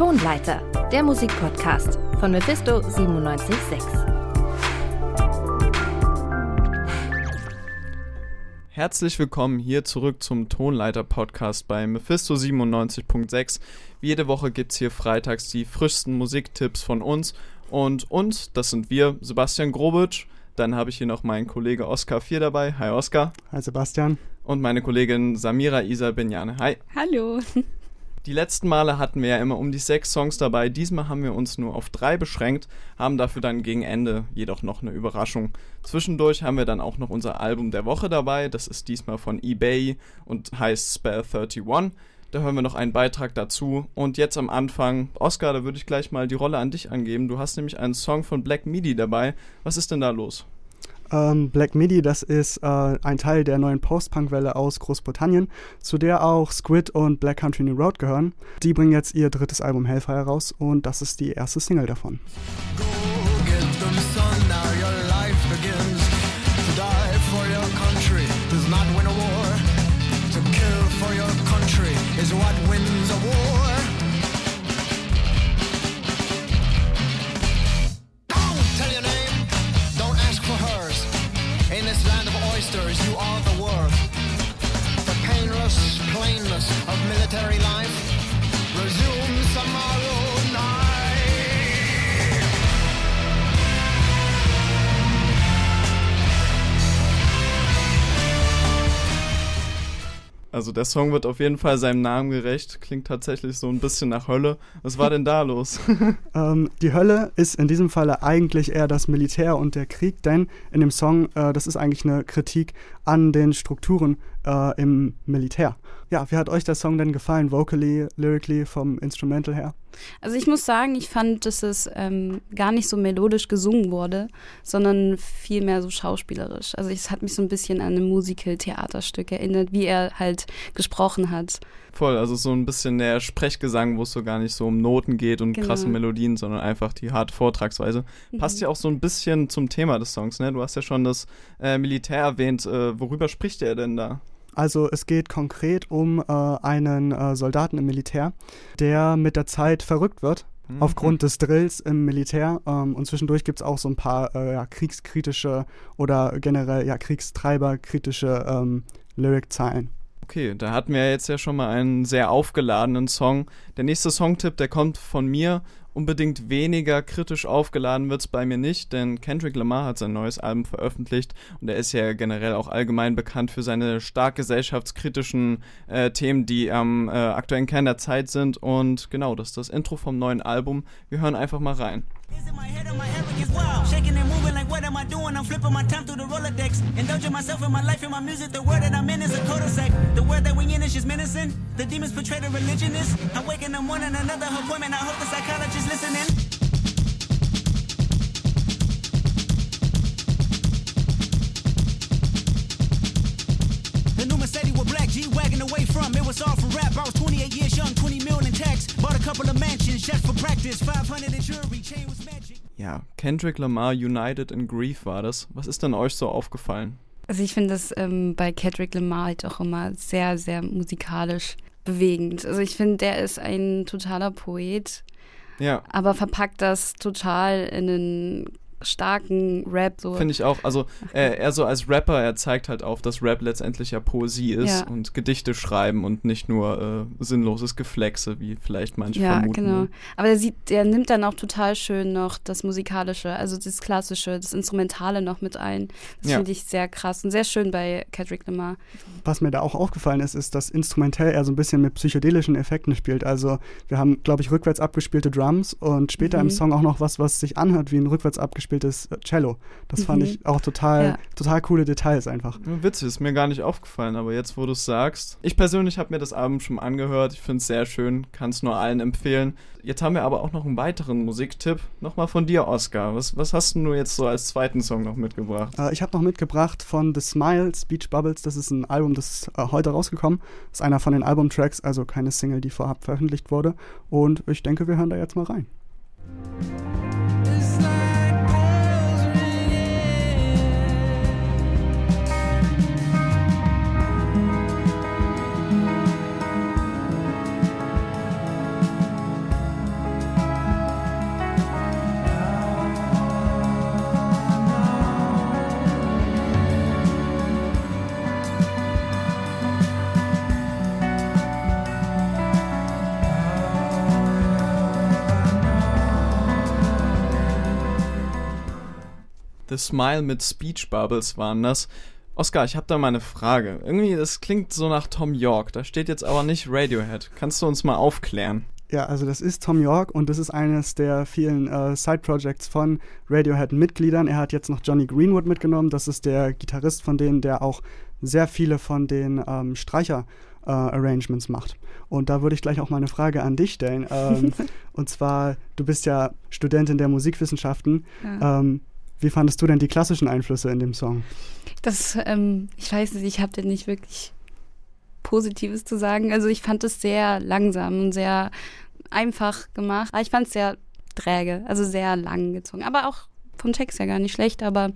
Tonleiter, der Musikpodcast von Mephisto 976. Herzlich willkommen hier zurück zum Tonleiter-Podcast bei Mephisto 97.6. Wie jede Woche gibt es hier freitags die frischsten Musiktipps von uns. Und uns, das sind wir, Sebastian Grobitsch. Dann habe ich hier noch meinen Kollege Oskar 4 dabei. Hi Oskar. Hi Sebastian. Und meine Kollegin Samira Isa Benjane. Hi. Hallo. Die letzten Male hatten wir ja immer um die sechs Songs dabei. Diesmal haben wir uns nur auf drei beschränkt, haben dafür dann gegen Ende jedoch noch eine Überraschung. Zwischendurch haben wir dann auch noch unser Album der Woche dabei. Das ist diesmal von eBay und heißt Spell 31. Da hören wir noch einen Beitrag dazu. Und jetzt am Anfang, Oscar, da würde ich gleich mal die Rolle an dich angeben. Du hast nämlich einen Song von Black Midi dabei. Was ist denn da los? Ähm, Black Midi, das ist äh, ein Teil der neuen Post-Punk-Welle aus Großbritannien, zu der auch Squid und Black Country New Road gehören. Die bringen jetzt ihr drittes Album Hellfire raus und das ist die erste Single davon. Go get them son, now your life begins. To die for your country does not win a war. To kill for your country is what wins a war. Also der Song wird auf jeden Fall seinem Namen gerecht. Klingt tatsächlich so ein bisschen nach Hölle. Was war denn da los? ähm, die Hölle ist in diesem Falle eigentlich eher das Militär und der Krieg, denn in dem Song, äh, das ist eigentlich eine Kritik an den Strukturen äh, im Militär. Ja, wie hat euch der Song denn gefallen, vocally, lyrically, vom Instrumental her? Also ich muss sagen, ich fand, dass es ähm, gar nicht so melodisch gesungen wurde, sondern vielmehr so schauspielerisch. Also es hat mich so ein bisschen an ein Musical-Theaterstück erinnert, wie er halt gesprochen hat. Voll, also so ein bisschen der Sprechgesang, wo es so gar nicht so um Noten geht und genau. krasse Melodien, sondern einfach die harte Vortragsweise. Mhm. Passt ja auch so ein bisschen zum Thema des Songs, ne? Du hast ja schon das äh, Militär erwähnt. Äh, worüber spricht er denn da? Also es geht konkret um äh, einen äh, Soldaten im Militär, der mit der Zeit verrückt wird mhm. aufgrund des Drills im Militär. Ähm, und zwischendurch gibt es auch so ein paar äh, ja, kriegskritische oder generell ja, kriegstreiberkritische ähm, Lyric-Zeilen. Okay, da hatten wir jetzt ja schon mal einen sehr aufgeladenen Song. Der nächste Songtipp, der kommt von mir unbedingt weniger kritisch aufgeladen wird es bei mir nicht, denn Kendrick Lamar hat sein neues Album veröffentlicht und er ist ja generell auch allgemein bekannt für seine stark gesellschaftskritischen äh, Themen, die am äh, aktuellen Kern der Zeit sind. Und genau, das ist das Intro vom neuen Album. Wir hören einfach mal rein. Is I doing? I'm flipping my time through the Rolodex. Indulging myself in my life and my music. The word that I'm in is a cul-de-sac. The word that we in is just menacing. The demons portray the religionist. I wake in the morning, another appointment. I hope the psychologist listening. The new Mercedes were black, G-wagon away from, it was all for rap. I was 28 years young, 20 million in tax. Bought a couple of mansions just for practice. 500 in jewelry, chain was magic. Ja, Kendrick Lamar United in Grief war das. Was ist denn euch so aufgefallen? Also ich finde das ähm, bei Kendrick Lamar halt auch immer sehr, sehr musikalisch bewegend. Also ich finde, der ist ein totaler Poet. Ja. Aber verpackt das total in einen starken Rap. So. Finde ich auch. Also äh, er so als Rapper, er zeigt halt auf, dass Rap letztendlich ja Poesie ist ja. und Gedichte schreiben und nicht nur äh, sinnloses Geflexe, wie vielleicht manche ja, vermuten. Ja, genau. Aber er sieht, der nimmt dann auch total schön noch das Musikalische, also das Klassische, das Instrumentale noch mit ein. Das ja. finde ich sehr krass und sehr schön bei Kendrick Lamar. Was mir da auch aufgefallen ist, ist, dass instrumentell er so ein bisschen mit psychedelischen Effekten spielt. Also wir haben, glaube ich, rückwärts abgespielte Drums und später mhm. im Song auch noch was, was sich anhört wie ein rückwärts abgespieltes gespieltes Cello. Das mhm. fand ich auch total, ja. total coole Details einfach. Witzig, ist mir gar nicht aufgefallen, aber jetzt, wo du es sagst. Ich persönlich habe mir das Album schon angehört. Ich finde es sehr schön, kann es nur allen empfehlen. Jetzt haben wir aber auch noch einen weiteren Musiktipp. Nochmal von dir, Oscar. Was, was hast du jetzt so als zweiten Song noch mitgebracht? Äh, ich habe noch mitgebracht von The Smile, Speech Bubbles. Das ist ein Album, das ist äh, heute rausgekommen. Das ist einer von den Albumtracks, also keine Single, die vorab veröffentlicht wurde. Und ich denke, wir hören da jetzt mal rein. The Smile mit Speech Bubbles waren das. Oscar, ich habe da mal eine Frage. Irgendwie, das klingt so nach Tom York. Da steht jetzt aber nicht Radiohead. Kannst du uns mal aufklären? Ja, also das ist Tom York und das ist eines der vielen äh, Side-Projects von Radiohead-Mitgliedern. Er hat jetzt noch Johnny Greenwood mitgenommen. Das ist der Gitarrist von denen, der auch sehr viele von den ähm, Streicher-Arrangements äh, macht. Und da würde ich gleich auch mal eine Frage an dich stellen. Ähm, und zwar, du bist ja Studentin der Musikwissenschaften. Ja. Ähm, wie fandest du denn die klassischen Einflüsse in dem Song? Das, ähm, ich weiß nicht, ich habe den nicht wirklich Positives zu sagen. Also ich fand es sehr langsam und sehr einfach gemacht. Aber ich fand es sehr träge, also sehr lang gezogen. Aber auch vom Text ja gar nicht schlecht, aber.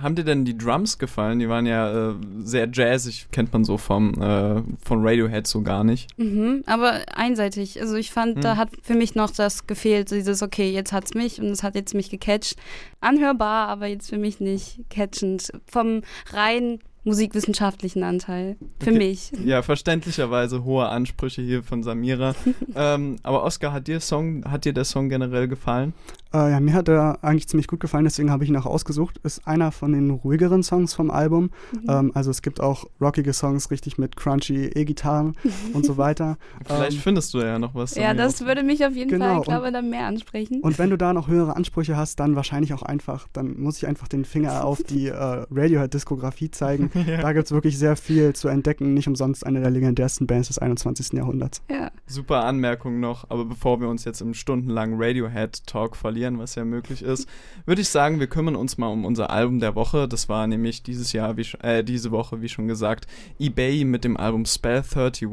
Haben dir denn die Drums gefallen? Die waren ja äh, sehr jazzig, kennt man so vom, äh, von Radiohead so gar nicht. Mhm, aber einseitig. Also ich fand, mhm. da hat für mich noch das gefehlt, dieses, okay, jetzt hat's mich und es hat jetzt mich gecatcht. Anhörbar, aber jetzt für mich nicht catchend. Vom rein musikwissenschaftlichen Anteil. Für okay. mich. Ja, verständlicherweise hohe Ansprüche hier von Samira. ähm, aber Oscar, hat dir, Song, hat dir der Song generell gefallen? Äh, ja, mir hat er eigentlich ziemlich gut gefallen, deswegen habe ich ihn auch ausgesucht. Ist einer von den ruhigeren Songs vom Album. Mhm. Ähm, also es gibt auch rockige Songs, richtig mit crunchy E-Gitarren und so weiter. Vielleicht ähm, findest du ja noch was. Ja, das würde mich auf jeden genau. Fall, ich glaube, dann mehr ansprechen. Und wenn du da noch höhere Ansprüche hast, dann wahrscheinlich auch einfach, dann muss ich einfach den Finger auf die äh, Radiohead-Diskografie zeigen. ja. Da gibt es wirklich sehr viel zu entdecken. Nicht umsonst eine der legendärsten Bands des 21. Jahrhunderts. Ja. Super Anmerkung noch, aber bevor wir uns jetzt im stundenlangen Radiohead-Talk verlieren, verlieren, was ja möglich ist, würde ich sagen, wir kümmern uns mal um unser Album der Woche. Das war nämlich dieses Jahr, wie, äh, diese Woche, wie schon gesagt, eBay mit dem Album Spell 31.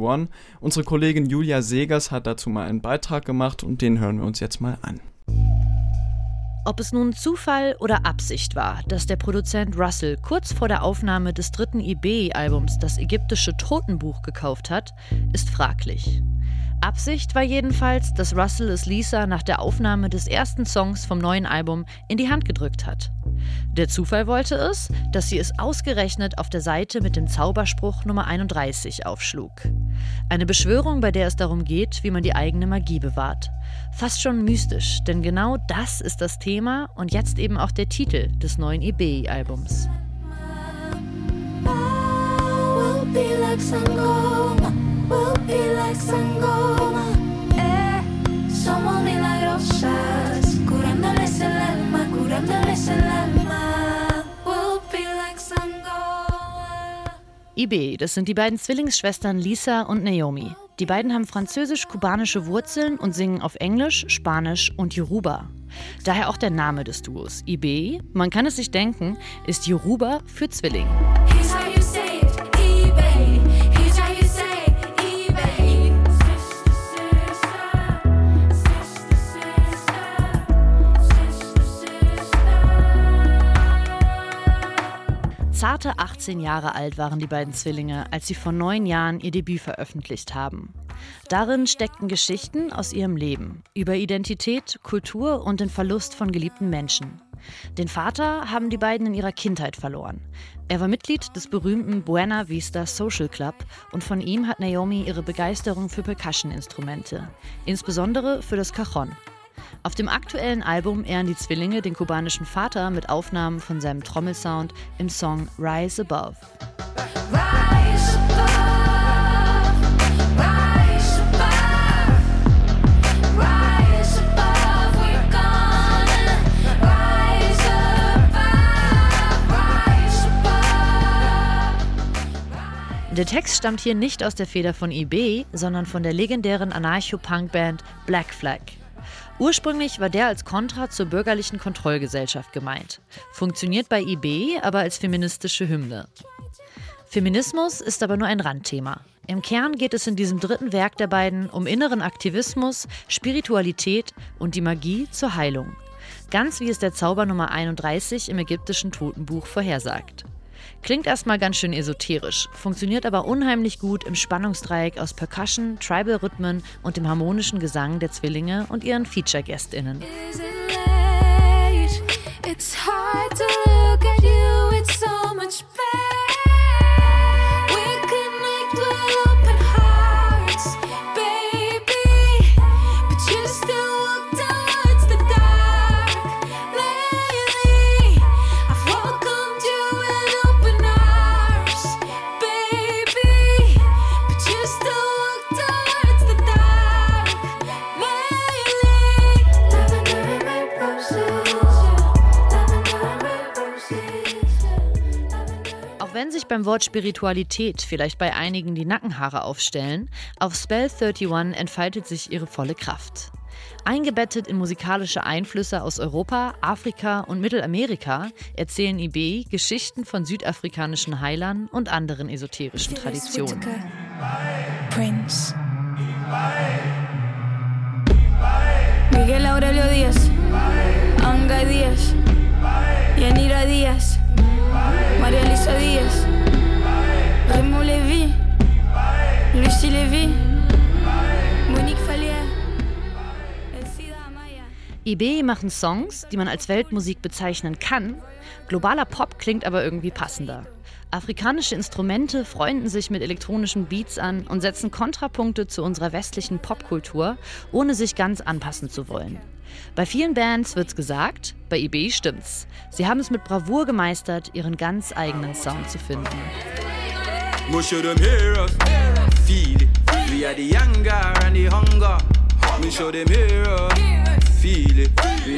Unsere Kollegin Julia Segers hat dazu mal einen Beitrag gemacht und den hören wir uns jetzt mal an. Ob es nun Zufall oder Absicht war, dass der Produzent Russell kurz vor der Aufnahme des dritten eBay-Albums das ägyptische Totenbuch gekauft hat, ist fraglich. Absicht war jedenfalls, dass Russell es Lisa nach der Aufnahme des ersten Songs vom neuen Album in die Hand gedrückt hat. Der Zufall wollte es, dass sie es ausgerechnet auf der Seite mit dem Zauberspruch Nummer 31 aufschlug. Eine Beschwörung, bei der es darum geht, wie man die eigene Magie bewahrt. Fast schon mystisch, denn genau das ist das Thema und jetzt eben auch der Titel des neuen EB-Albums. Will be like sangoma. Eh, das sind die beiden Zwillingsschwestern Lisa und Naomi. Die beiden haben französisch-kubanische Wurzeln und singen auf Englisch, Spanisch und Yoruba. Daher auch der Name des Duos. IB, man kann es sich denken, ist Yoruba für Zwilling. Zarte 18 Jahre alt waren die beiden Zwillinge, als sie vor neun Jahren ihr Debüt veröffentlicht haben. Darin steckten Geschichten aus ihrem Leben über Identität, Kultur und den Verlust von geliebten Menschen. Den Vater haben die beiden in ihrer Kindheit verloren. Er war Mitglied des berühmten Buena Vista Social Club und von ihm hat Naomi ihre Begeisterung für Percussion-Instrumente, insbesondere für das Cajon. Auf dem aktuellen Album ehren die Zwillinge den kubanischen Vater mit Aufnahmen von seinem Trommelsound im Song Rise Above. Rise above. Der Text stammt hier nicht aus der Feder von EB, sondern von der legendären Anarcho-Punk-Band Black Flag. Ursprünglich war der als Kontra zur bürgerlichen Kontrollgesellschaft gemeint, funktioniert bei IB aber als feministische Hymne. Feminismus ist aber nur ein Randthema. Im Kern geht es in diesem dritten Werk der beiden um inneren Aktivismus, Spiritualität und die Magie zur Heilung. Ganz wie es der Zauber Nummer 31 im ägyptischen Totenbuch vorhersagt. Klingt erstmal ganz schön esoterisch, funktioniert aber unheimlich gut im Spannungsdreieck aus Percussion, Tribal-Rhythmen und dem harmonischen Gesang der Zwillinge und ihren Feature-GästInnen. It's hard to wenn sich beim Wort Spiritualität vielleicht bei einigen die Nackenhaare aufstellen, auf Spell 31 entfaltet sich ihre volle Kraft. Eingebettet in musikalische Einflüsse aus Europa, Afrika und Mittelamerika erzählen IB Geschichten von südafrikanischen Heilern und anderen esoterischen Traditionen. Prince. Miguel Aurelio Díaz, Anga Díaz, Yanira Díaz, María Elisa Díaz, Raymond Levy, Lucie Levy. IB machen Songs, die man als Weltmusik bezeichnen kann. Globaler Pop klingt aber irgendwie passender. Afrikanische Instrumente freunden sich mit elektronischen Beats an und setzen Kontrapunkte zu unserer westlichen Popkultur, ohne sich ganz anpassen zu wollen. Bei vielen Bands wird's gesagt, bei IB stimmt's. Sie haben es mit Bravour gemeistert, ihren ganz eigenen Sound zu finden. Me show them hero feel it. We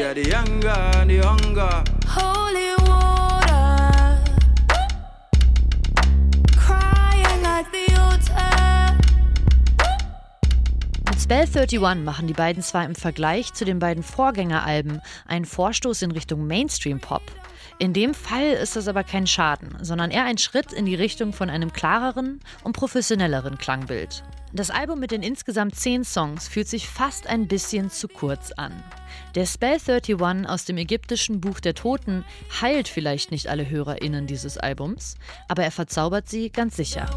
31 machen die beiden zwar im Vergleich zu den beiden Vorgängeralben einen Vorstoß in Richtung Mainstream-Pop. In dem Fall ist das aber kein Schaden, sondern eher ein Schritt in die Richtung von einem klareren und professionelleren Klangbild. Das Album mit den insgesamt zehn Songs fühlt sich fast ein bisschen zu kurz an. Der Spell 31 aus dem ägyptischen Buch der Toten heilt vielleicht nicht alle HörerInnen dieses Albums, aber er verzaubert sie ganz sicher.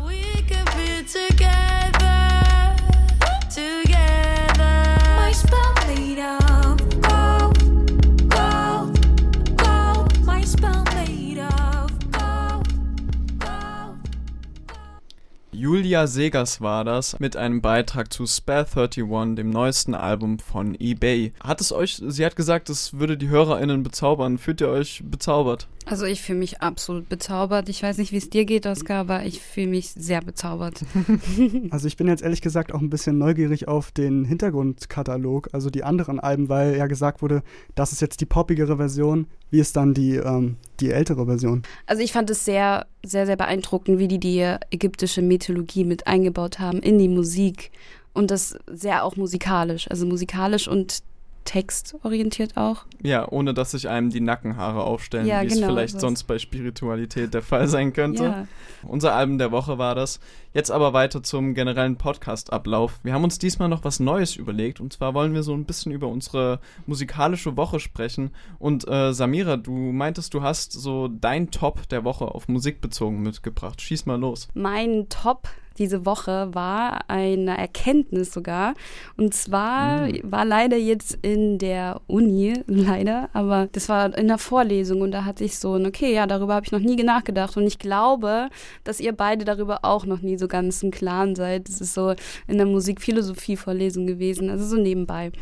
Segers war das mit einem Beitrag zu Spare 31, dem neuesten Album von eBay. Hat es euch, sie hat gesagt, es würde die HörerInnen bezaubern. Fühlt ihr euch bezaubert? Also ich fühle mich absolut bezaubert. Ich weiß nicht, wie es dir geht, Oskar, aber ich fühle mich sehr bezaubert. also ich bin jetzt ehrlich gesagt auch ein bisschen neugierig auf den Hintergrundkatalog, also die anderen Alben, weil ja gesagt wurde, das ist jetzt die poppigere Version. Wie ist dann die, ähm, die ältere Version? Also ich fand es sehr, sehr, sehr beeindruckend, wie die die ägyptische Mythologie mit eingebaut haben in die Musik und das sehr auch musikalisch, also musikalisch und textorientiert auch. Ja, ohne dass sich einem die Nackenhaare aufstellen, ja, wie genau, es vielleicht sonst bei Spiritualität der Fall sein könnte. Ja. Unser Album der Woche war das. Jetzt aber weiter zum generellen Podcast-Ablauf. Wir haben uns diesmal noch was Neues überlegt und zwar wollen wir so ein bisschen über unsere musikalische Woche sprechen. Und äh, Samira, du meintest, du hast so dein Top der Woche auf Musik bezogen mitgebracht. Schieß mal los. Mein Top diese Woche war eine Erkenntnis sogar. Und zwar mhm. war leider jetzt in der Uni, leider, aber das war in der Vorlesung und da hatte ich so, okay, ja, darüber habe ich noch nie nachgedacht. Und ich glaube, dass ihr beide darüber auch noch nie so ganz im Klaren seid. Das ist so in der Musikphilosophie-Vorlesung gewesen, also so nebenbei.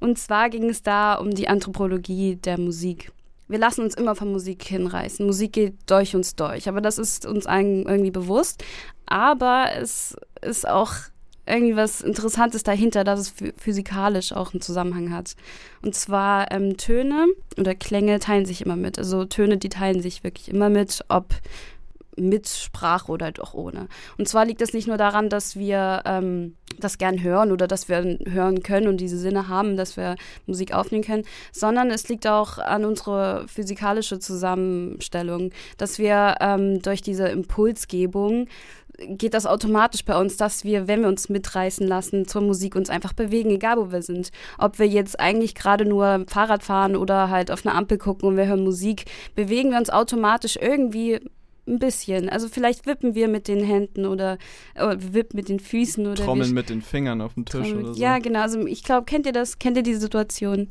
Und zwar ging es da um die Anthropologie der Musik wir lassen uns immer von Musik hinreißen. Musik geht durch uns durch. Aber das ist uns irgendwie bewusst. Aber es ist auch irgendwie was Interessantes dahinter, dass es physikalisch auch einen Zusammenhang hat. Und zwar ähm, Töne oder Klänge teilen sich immer mit. Also Töne, die teilen sich wirklich immer mit, ob mit Sprache oder halt auch ohne. Und zwar liegt es nicht nur daran, dass wir ähm, das gern hören oder dass wir hören können und diese Sinne haben, dass wir Musik aufnehmen können, sondern es liegt auch an unserer physikalische Zusammenstellung, dass wir ähm, durch diese Impulsgebung geht das automatisch bei uns, dass wir, wenn wir uns mitreißen lassen zur Musik, uns einfach bewegen, egal wo wir sind. Ob wir jetzt eigentlich gerade nur Fahrrad fahren oder halt auf eine Ampel gucken und wir hören Musik, bewegen wir uns automatisch irgendwie ein bisschen. Also vielleicht wippen wir mit den Händen oder, oder wippen mit den Füßen oder Trommeln mit den Fingern auf dem Tisch oder so. Ja, genau. Also ich glaube, kennt ihr das? Kennt ihr diese Situation?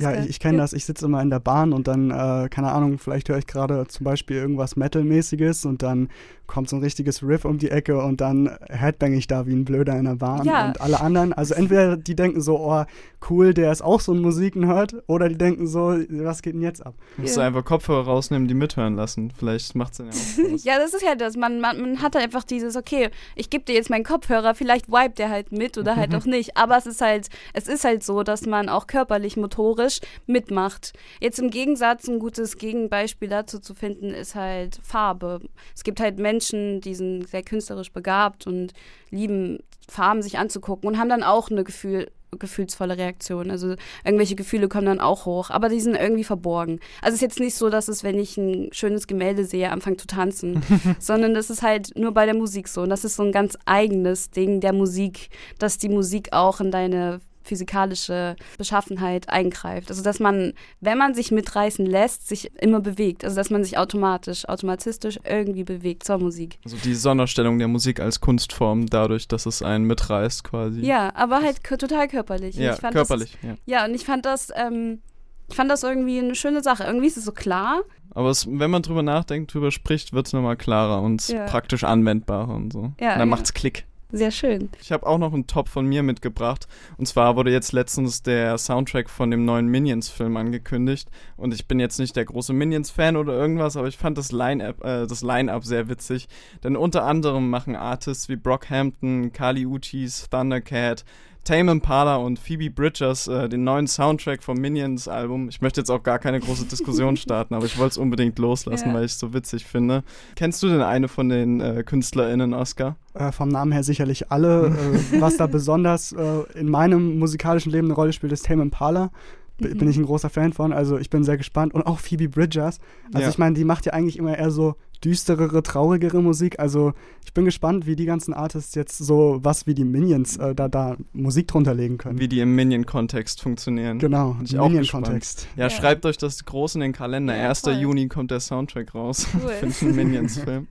Ja, ich, ich kenne das. Ich sitze immer in der Bahn und dann, äh, keine Ahnung, vielleicht höre ich gerade zum Beispiel irgendwas Metal-mäßiges und dann kommt so ein richtiges Riff um die Ecke und dann headbang ich da wie ein Blöder in der Bahn. Ja. Und alle anderen, also entweder die denken so, oh, cool, der ist auch so ein Musiken-Hört, oder die denken so, was geht denn jetzt ab? Musst yeah. du einfach Kopfhörer rausnehmen, die mithören lassen. Vielleicht macht es dann ja auch Ja, das ist ja das. Man, man, man hat halt einfach dieses, okay, ich gebe dir jetzt meinen Kopfhörer, vielleicht vibet der halt mit oder halt auch nicht. Aber es ist halt, es ist halt so, dass man auch körperlich, motorisch künstlerisch mitmacht. Jetzt im Gegensatz, ein gutes Gegenbeispiel dazu zu finden, ist halt Farbe. Es gibt halt Menschen, die sind sehr künstlerisch begabt und lieben Farben sich anzugucken und haben dann auch eine Gefühl, gefühlsvolle Reaktion. Also irgendwelche Gefühle kommen dann auch hoch, aber die sind irgendwie verborgen. Also es ist jetzt nicht so, dass es, wenn ich ein schönes Gemälde sehe, anfange zu tanzen, sondern das ist halt nur bei der Musik so. Und das ist so ein ganz eigenes Ding der Musik, dass die Musik auch in deine physikalische Beschaffenheit eingreift. Also dass man, wenn man sich mitreißen lässt, sich immer bewegt. Also dass man sich automatisch, automatistisch irgendwie bewegt zur Musik. Also die Sonderstellung der Musik als Kunstform dadurch, dass es einen mitreißt quasi. Ja, aber halt total körperlich. Ja, körperlich. Das, ja. ja, und ich fand das, ähm, ich fand das irgendwie eine schöne Sache. Irgendwie ist es so klar. Aber es, wenn man drüber nachdenkt, drüber spricht, wird es nochmal klarer und ja. praktisch anwendbarer und so. Ja, und dann ja. macht's Klick. Sehr schön. Ich habe auch noch einen Top von mir mitgebracht. Und zwar wurde jetzt letztens der Soundtrack von dem neuen Minions-Film angekündigt. Und ich bin jetzt nicht der große Minions-Fan oder irgendwas, aber ich fand das Line-Up äh, Line sehr witzig. Denn unter anderem machen Artists wie Brockhampton, Kali Uchis, Thundercat, Tame Impala und Phoebe Bridgers äh, den neuen Soundtrack vom Minions Album. Ich möchte jetzt auch gar keine große Diskussion starten, aber ich wollte es unbedingt loslassen, ja. weil ich es so witzig finde. Kennst du denn eine von den äh, KünstlerInnen, Oscar? Äh, vom Namen her sicherlich alle. Äh, was da besonders äh, in meinem musikalischen Leben eine Rolle spielt, ist Tame Impala mhm. bin ich ein großer Fan von. Also ich bin sehr gespannt. Und auch Phoebe Bridgers. Also ja. ich meine, die macht ja eigentlich immer eher so düsterere, traurigere Musik. Also ich bin gespannt, wie die ganzen Artists jetzt so was wie die Minions äh, da, da Musik drunter legen können. Wie die im Minion-Kontext funktionieren. Genau, im Minion-Kontext. Ja, ja, schreibt euch das groß in den Kalender. Ja, 1. Voll. Juni kommt der Soundtrack raus cool. für den Minions-Film.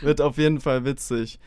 Wird auf jeden Fall witzig.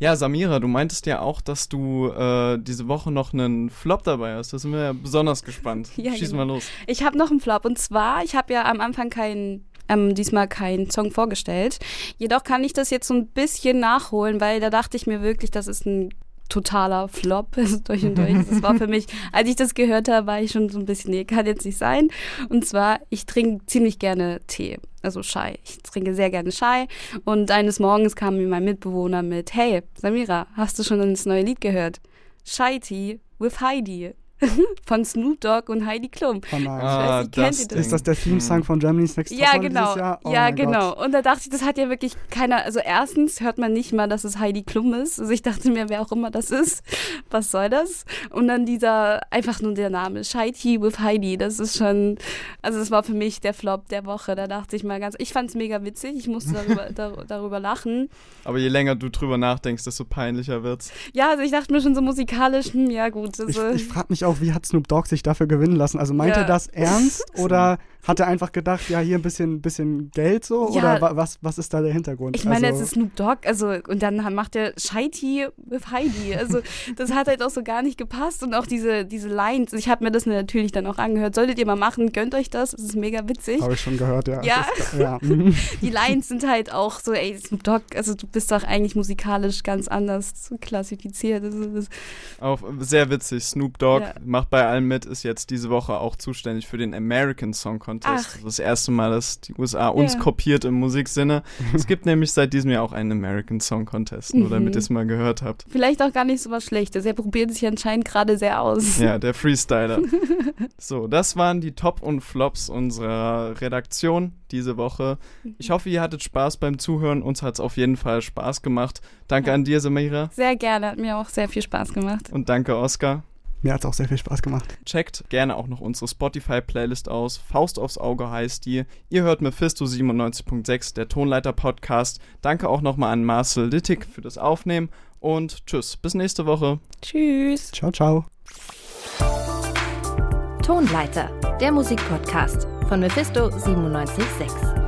Ja, Samira, du meintest ja auch, dass du äh, diese Woche noch einen Flop dabei hast. Da sind wir ja besonders gespannt. Ja, Schieß genau. mal los. Ich habe noch einen Flop und zwar, ich habe ja am Anfang keinen ähm, diesmal keinen Song vorgestellt. Jedoch kann ich das jetzt so ein bisschen nachholen, weil da dachte ich mir wirklich, das ist ein totaler Flop durch und durch. Das war für mich, als ich das gehört habe, war ich schon so ein bisschen, nee, kann jetzt nicht sein. Und zwar, ich trinke ziemlich gerne Tee, also Chai. Ich trinke sehr gerne Chai. Und eines Morgens kam mir mein Mitbewohner mit, hey, Samira, hast du schon das neue Lied gehört? Chai Tea with Heidi. von Snoop Dogg und Heidi Klum. Oh nein. Ah, nicht, das das? Ist das der Theme-Song von Germany's Next Ja, genau. Oh ja, genau. Gott. Und da dachte ich, das hat ja wirklich keiner. Also, erstens hört man nicht mal, dass es Heidi Klum ist. Also, ich dachte mir, wer auch immer das ist, was soll das? Und dann dieser, einfach nur der Name, Scheiti with Heidi. Das ist schon, also, das war für mich der Flop der Woche. Da dachte ich mal ganz, ich fand es mega witzig. Ich musste darüber, da, darüber lachen. Aber je länger du drüber nachdenkst, desto peinlicher wird's. Ja, also, ich dachte mir schon so musikalisch, hm, ja, gut. Also, ich, ich frage mich auch, wie hat Snoop Dogg sich dafür gewinnen lassen? Also meint ja. er das ernst oder hat er einfach gedacht, ja, hier ein bisschen, bisschen Geld so? Ja, oder was, was ist da der Hintergrund? Ich meine, also, es ist Snoop Dogg, also, und dann macht er Scheiti with Heidi. Also, das hat halt auch so gar nicht gepasst. Und auch diese, diese Lines, ich habe mir das natürlich dann auch angehört. Solltet ihr mal machen, gönnt euch das. Es ist mega witzig. Habe ich schon gehört, ja. Ja. Ist, ja. Die Lines sind halt auch so, ey, Snoop Dogg, also du bist doch eigentlich musikalisch ganz anders klassifiziert. Also, auch sehr witzig. Snoop Dogg ja. macht bei allem mit, ist jetzt diese Woche auch zuständig für den American Song Contest. Ach. Das erste Mal, dass die USA uns ja. kopiert im Musiksinne. es gibt nämlich seit diesem Jahr auch einen American Song Contest, nur mhm. damit ihr es mal gehört habt. Vielleicht auch gar nicht so was Schlechtes. Er probiert sich anscheinend gerade sehr aus. Ja, der Freestyler. so, das waren die Top und Flops unserer Redaktion diese Woche. Ich hoffe, ihr hattet Spaß beim Zuhören. Uns hat es auf jeden Fall Spaß gemacht. Danke ja. an dir, Samira. Sehr gerne, hat mir auch sehr viel Spaß gemacht. Und danke, Oskar. Mir hat es auch sehr viel Spaß gemacht. Checkt gerne auch noch unsere Spotify-Playlist aus. Faust aufs Auge heißt die. Ihr hört Mephisto 97.6, der Tonleiter-Podcast. Danke auch nochmal an Marcel Littig für das Aufnehmen und tschüss. Bis nächste Woche. Tschüss. Ciao, ciao. Tonleiter, der Musikpodcast von Mephisto 97.6.